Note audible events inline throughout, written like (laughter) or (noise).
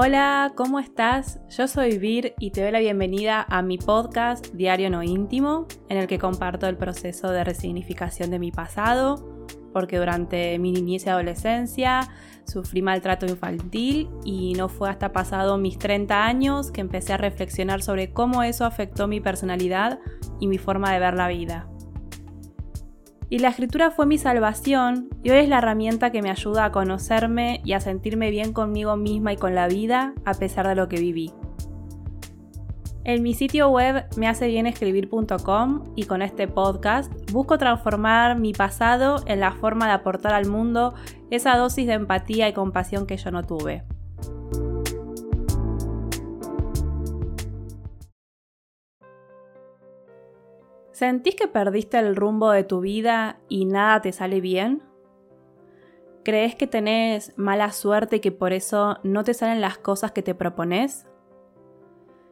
Hola, ¿cómo estás? Yo soy Vir y te doy la bienvenida a mi podcast Diario No Íntimo, en el que comparto el proceso de resignificación de mi pasado, porque durante mi niñez y adolescencia sufrí maltrato infantil y no fue hasta pasado mis 30 años que empecé a reflexionar sobre cómo eso afectó mi personalidad y mi forma de ver la vida. Y la escritura fue mi salvación y hoy es la herramienta que me ayuda a conocerme y a sentirme bien conmigo misma y con la vida a pesar de lo que viví. En mi sitio web mehacebienescribir.com y con este podcast busco transformar mi pasado en la forma de aportar al mundo esa dosis de empatía y compasión que yo no tuve. ¿Sentís que perdiste el rumbo de tu vida y nada te sale bien? ¿Crees que tenés mala suerte y que por eso no te salen las cosas que te propones?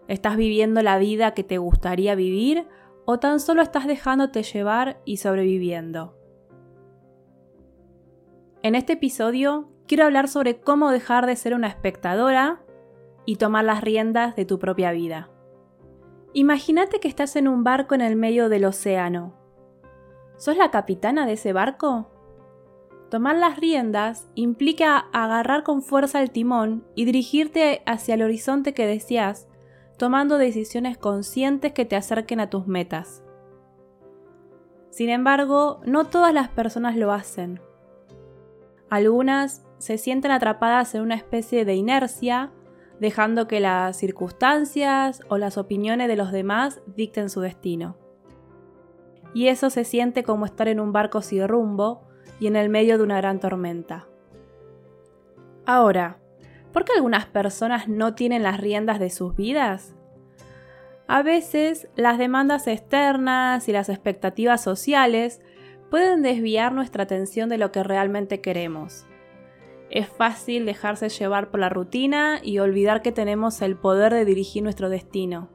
¿Estás viviendo la vida que te gustaría vivir o tan solo estás dejándote llevar y sobreviviendo? En este episodio quiero hablar sobre cómo dejar de ser una espectadora y tomar las riendas de tu propia vida. Imagínate que estás en un barco en el medio del océano. ¿Sos la capitana de ese barco? Tomar las riendas implica agarrar con fuerza el timón y dirigirte hacia el horizonte que deseas, tomando decisiones conscientes que te acerquen a tus metas. Sin embargo, no todas las personas lo hacen. Algunas se sienten atrapadas en una especie de inercia dejando que las circunstancias o las opiniones de los demás dicten su destino. Y eso se siente como estar en un barco sin rumbo y en el medio de una gran tormenta. Ahora, ¿por qué algunas personas no tienen las riendas de sus vidas? A veces las demandas externas y las expectativas sociales pueden desviar nuestra atención de lo que realmente queremos es fácil dejarse llevar por la rutina y olvidar que tenemos el poder de dirigir nuestro destino.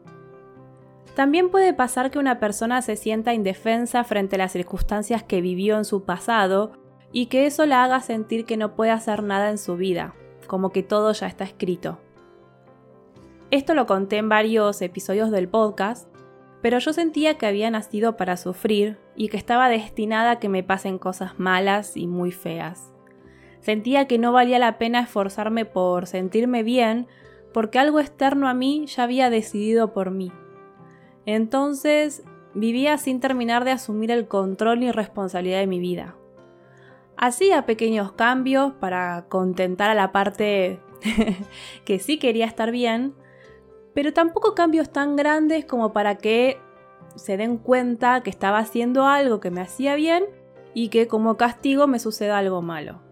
También puede pasar que una persona se sienta indefensa frente a las circunstancias que vivió en su pasado y que eso la haga sentir que no puede hacer nada en su vida, como que todo ya está escrito. Esto lo conté en varios episodios del podcast, pero yo sentía que había nacido para sufrir y que estaba destinada a que me pasen cosas malas y muy feas. Sentía que no valía la pena esforzarme por sentirme bien porque algo externo a mí ya había decidido por mí. Entonces vivía sin terminar de asumir el control y responsabilidad de mi vida. Hacía pequeños cambios para contentar a la parte (laughs) que sí quería estar bien, pero tampoco cambios tan grandes como para que se den cuenta que estaba haciendo algo que me hacía bien y que como castigo me suceda algo malo.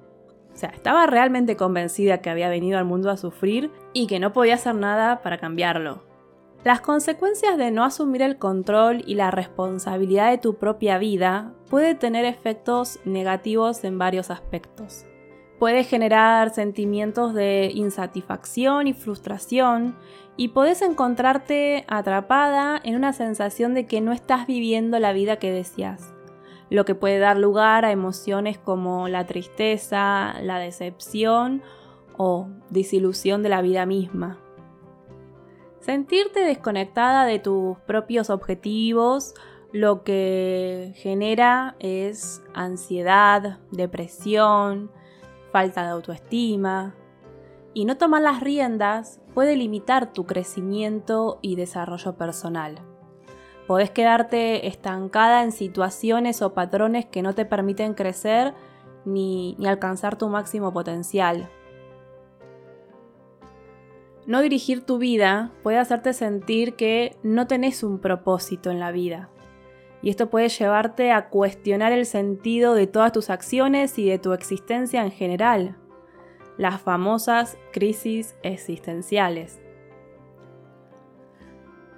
Sea, estaba realmente convencida que había venido al mundo a sufrir y que no podía hacer nada para cambiarlo. Las consecuencias de no asumir el control y la responsabilidad de tu propia vida puede tener efectos negativos en varios aspectos. Puede generar sentimientos de insatisfacción y frustración y puedes encontrarte atrapada en una sensación de que no estás viviendo la vida que deseas lo que puede dar lugar a emociones como la tristeza, la decepción o desilusión de la vida misma. Sentirte desconectada de tus propios objetivos lo que genera es ansiedad, depresión, falta de autoestima, y no tomar las riendas puede limitar tu crecimiento y desarrollo personal. Podés quedarte estancada en situaciones o patrones que no te permiten crecer ni, alcanzar tu máximo potencial. No dirigir tu vida puede hacerte sentir que no tenés un propósito en la vida. Y esto puede llevarte a cuestionar el sentido de todas tus acciones y de tu existencia en general. Las famosas crisis existenciales.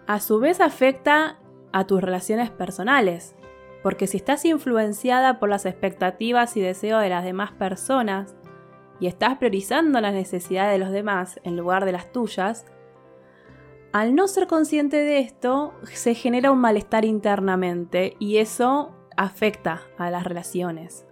A su vez afecta a tus relaciones personales, porque si estás influenciada por las expectativas y deseos de las demás personas y estás priorizando las necesidades de los demás en lugar de las tuyas, al no ser consciente de esto, se genera un malestar internamente y eso afecta a las relaciones.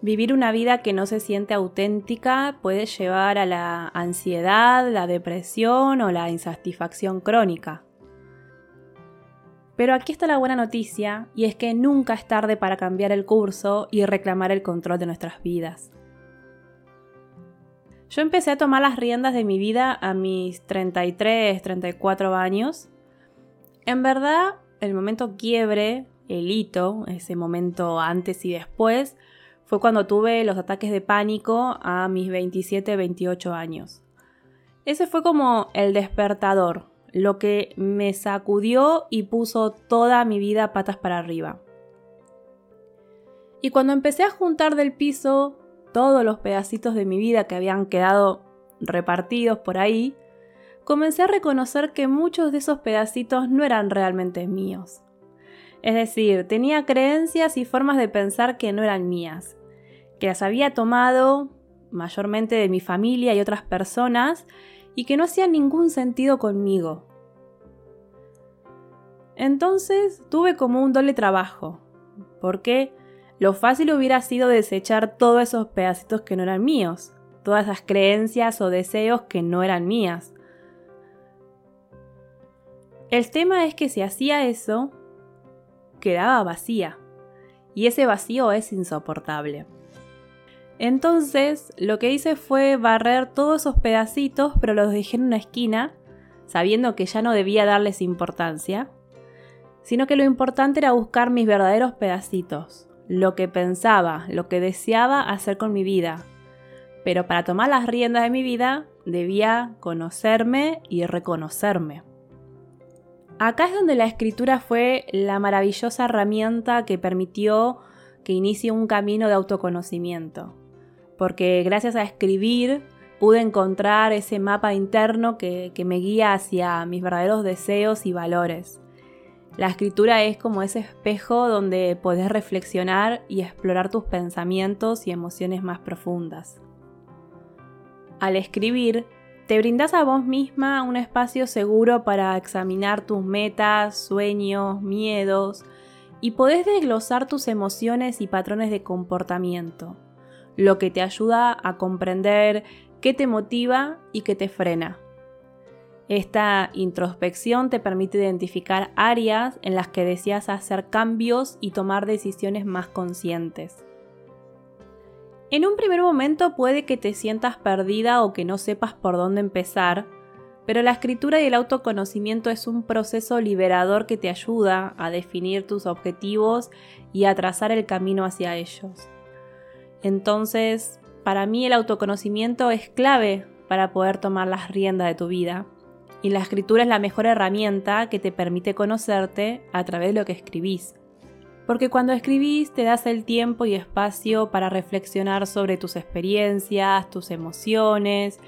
Vivir una vida que no se siente auténtica puede llevar a la ansiedad, la depresión o la insatisfacción crónica. Pero aquí está la buena noticia, y es que nunca es tarde para cambiar el curso y reclamar el control de nuestras vidas. Yo empecé a tomar las riendas de mi vida a mis 33, 34 años. En verdad, el momento quiebre, el hito, ese momento antes y después, fue cuando tuve los ataques de pánico a mis 27, 28 años. Ese fue como el despertador, lo que me sacudió y puso toda mi vida patas para arriba. Y cuando empecé a juntar del piso todos los pedacitos de mi vida que habían quedado repartidos por ahí, comencé a reconocer que muchos de esos pedacitos no eran realmente míos. Es decir, tenía creencias y formas de pensar que no eran mías, que las había tomado mayormente de mi familia y otras personas y que no hacía ningún sentido conmigo. Entonces tuve como un doble trabajo, porque lo fácil hubiera sido desechar todos esos pedacitos que no eran míos, todas esas creencias o deseos que no eran mías. El tema es que si hacía eso, quedaba vacía, y ese vacío es insoportable. Entonces, lo que hice fue barrer todos esos pedacitos, pero los dejé en una esquina, sabiendo que ya no debía darles importancia, sino que lo importante era buscar mis verdaderos pedacitos, lo que pensaba, lo que deseaba hacer con mi vida. Pero para tomar las riendas de mi vida debía conocerme y reconocerme. Acá es donde la escritura fue la maravillosa herramienta que permitió que inicie un camino de autoconocimiento porque gracias a escribir pude encontrar ese mapa interno que, me guía hacia mis verdaderos deseos y valores. La escritura es como ese espejo donde podés reflexionar y explorar tus pensamientos y emociones más profundas. Al escribir, te brindas a vos misma un espacio seguro para examinar tus metas, sueños, miedos y podés desglosar tus emociones y patrones de comportamiento lo que te ayuda a comprender qué te motiva y qué te frena. Esta introspección te permite identificar áreas en las que deseas hacer cambios y tomar decisiones más conscientes. En un primer momento puede que te sientas perdida o que no sepas por dónde empezar, pero la escritura y el autoconocimiento es un proceso liberador que te ayuda a definir tus objetivos y a trazar el camino hacia ellos. Entonces, para mí el autoconocimiento es clave para poder tomar las riendas de tu vida. Y la escritura es la mejor herramienta que te permite conocerte a través de lo que escribís. Porque cuando escribís te das el tiempo y espacio para reflexionar sobre tus experiencias, tus emociones,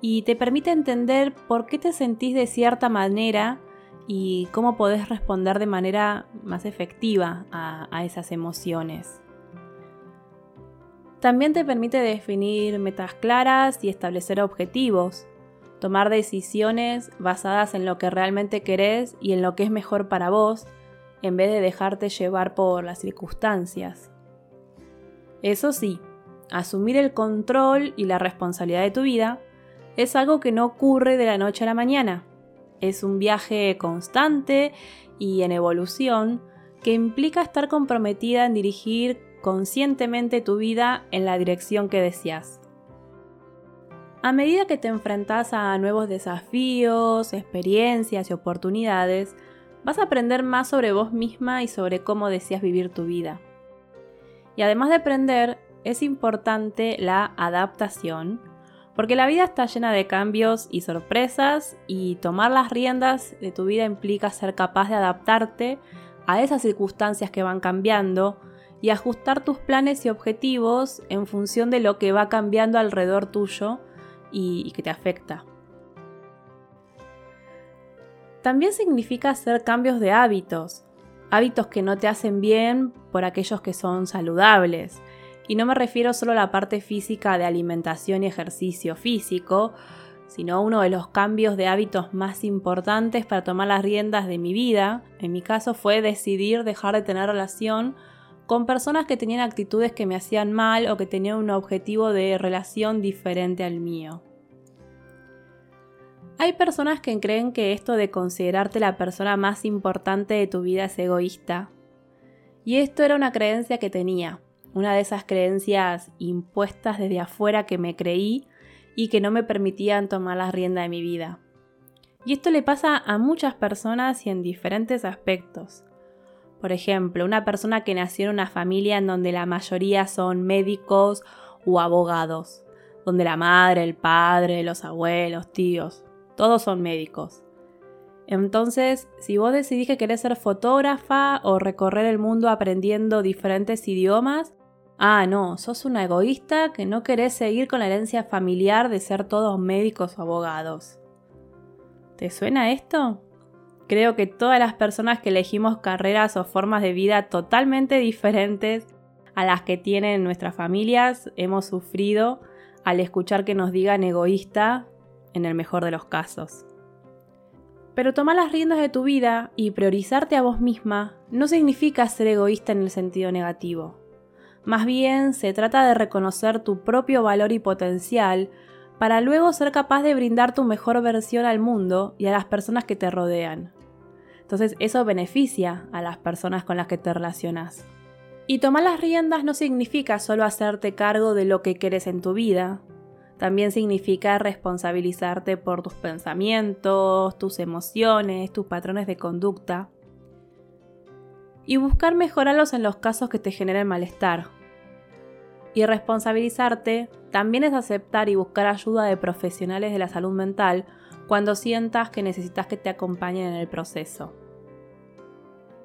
y te permite entender por qué te sentís de cierta manera y cómo podés responder de manera más efectiva a, a esas emociones. También te permite definir metas claras y establecer objetivos, tomar decisiones basadas en lo que realmente querés y en lo que es mejor para vos, en vez de dejarte llevar por las circunstancias. Eso sí, asumir el control y la responsabilidad de tu vida es algo que no ocurre de la noche a la mañana. Es un viaje constante y en evolución que implica estar comprometida en dirigir conscientemente tu vida en la dirección que deseas. A medida que te enfrentas a nuevos desafíos, experiencias y oportunidades, vas a aprender más sobre vos misma y sobre cómo deseas vivir tu vida. Y además de aprender, es importante la adaptación, porque la vida está llena de cambios y sorpresas y tomar las riendas de tu vida implica ser capaz de adaptarte a esas circunstancias que van cambiando, y ajustar tus planes y objetivos en función de lo que va cambiando alrededor tuyo y, que te afecta. También significa hacer cambios de hábitos, hábitos que no te hacen bien por aquellos que son saludables. Y no me refiero solo a la parte física de alimentación y ejercicio físico, sino uno de los cambios de hábitos más importantes para tomar las riendas de mi vida, en mi caso fue decidir dejar de tener relación con personas que tenían actitudes que me hacían mal o que tenían un objetivo de relación diferente al mío. Hay personas que creen que esto de considerarte la persona más importante de tu vida es egoísta. Y esto era una creencia que tenía, una de esas creencias impuestas desde afuera que me creí y que no me permitían tomar la rienda de mi vida. Y esto le pasa a muchas personas y en diferentes aspectos. Por ejemplo, una persona que nació en una familia en donde la mayoría son médicos o abogados, donde la madre, el padre, los abuelos, tíos, todos son médicos. Entonces, si vos decidís que querés ser fotógrafa o recorrer el mundo aprendiendo diferentes idiomas, ah, no, sos una egoísta que no querés seguir con la herencia familiar de ser todos médicos o abogados. ¿Te suena esto? Creo que todas las personas que elegimos carreras o formas de vida totalmente diferentes a las que tienen nuestras familias hemos sufrido al escuchar que nos digan egoísta en el mejor de los casos. Pero tomar las riendas de tu vida y priorizarte a vos misma no significa ser egoísta en el sentido negativo. Más bien se trata de reconocer tu propio valor y potencial para luego ser capaz de brindar tu mejor versión al mundo y a las personas que te rodean. Entonces eso beneficia a las personas con las que te relacionas. Y tomar las riendas no significa solo hacerte cargo de lo que quieres en tu vida, también significa responsabilizarte por tus pensamientos, tus emociones, tus patrones de conducta y buscar mejorarlos en los casos que te generen malestar y responsabilizarte también es aceptar y buscar ayuda de profesionales de la salud mental cuando sientas que necesitas que te acompañen en el proceso.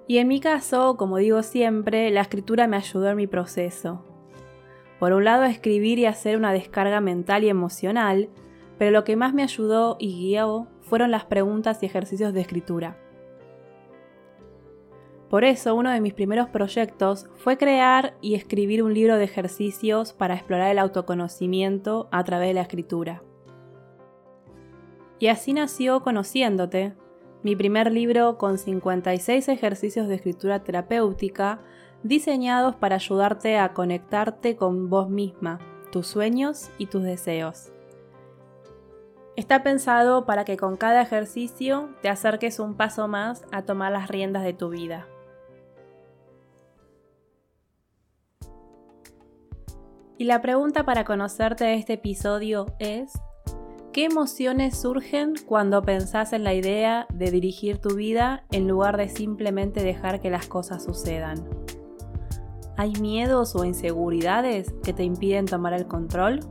Y en mi caso, como digo siempre, la escritura me ayudó en mi proceso. Por un lado, escribir y hacer una descarga mental y emocional, pero lo que más me ayudó y guió fueron las preguntas y ejercicios de escritura. Por eso uno de mis primeros proyectos fue crear y escribir un libro de ejercicios para explorar el autoconocimiento a través de la escritura. Y así nació Conociéndote, mi primer libro con 56 ejercicios de escritura terapéutica diseñados para ayudarte a conectarte con vos misma, tus sueños y tus deseos. Está pensado para que con cada ejercicio te acerques un paso más a tomar las riendas de tu vida. Y la pregunta para conocerte de este episodio es, ¿qué emociones surgen cuando pensás en la idea de dirigir tu vida en lugar de simplemente dejar que las cosas sucedan? ¿Hay miedos o inseguridades que te impiden tomar el control?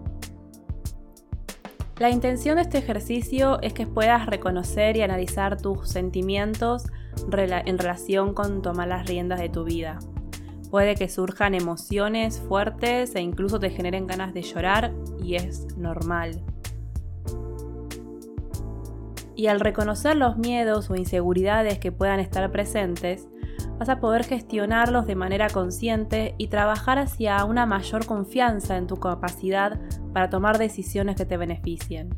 La intención de este ejercicio es que puedas reconocer y analizar tus sentimientos en relación con tomar las riendas de tu vida. Puede que surjan emociones fuertes e incluso te generen ganas de llorar y es normal. Y al reconocer los miedos o inseguridades que puedan estar presentes, vas a poder gestionarlos de manera consciente y trabajar hacia una mayor confianza en tu capacidad para tomar decisiones que te beneficien.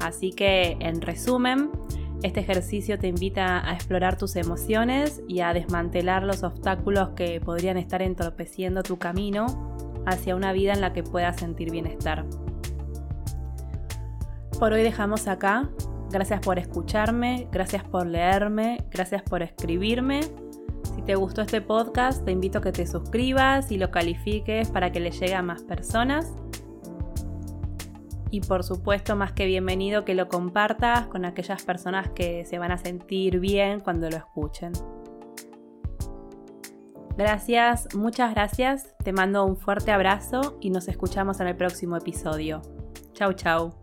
Así que, en resumen, este ejercicio te invita a explorar tus emociones y a desmantelar los obstáculos que podrían estar entorpeciendo tu camino hacia una vida en la que puedas sentir bienestar. Por hoy dejamos acá. Gracias por escucharme, gracias por leerme, gracias por escribirme. Si te gustó este podcast, te invito a que te suscribas y lo califiques para que le llegue a más personas y por supuesto más que bienvenido que lo compartas con aquellas personas que se van a sentir bien cuando lo escuchen. Gracias, muchas gracias, te mando un fuerte abrazo y nos escuchamos en el próximo episodio. Chau chau.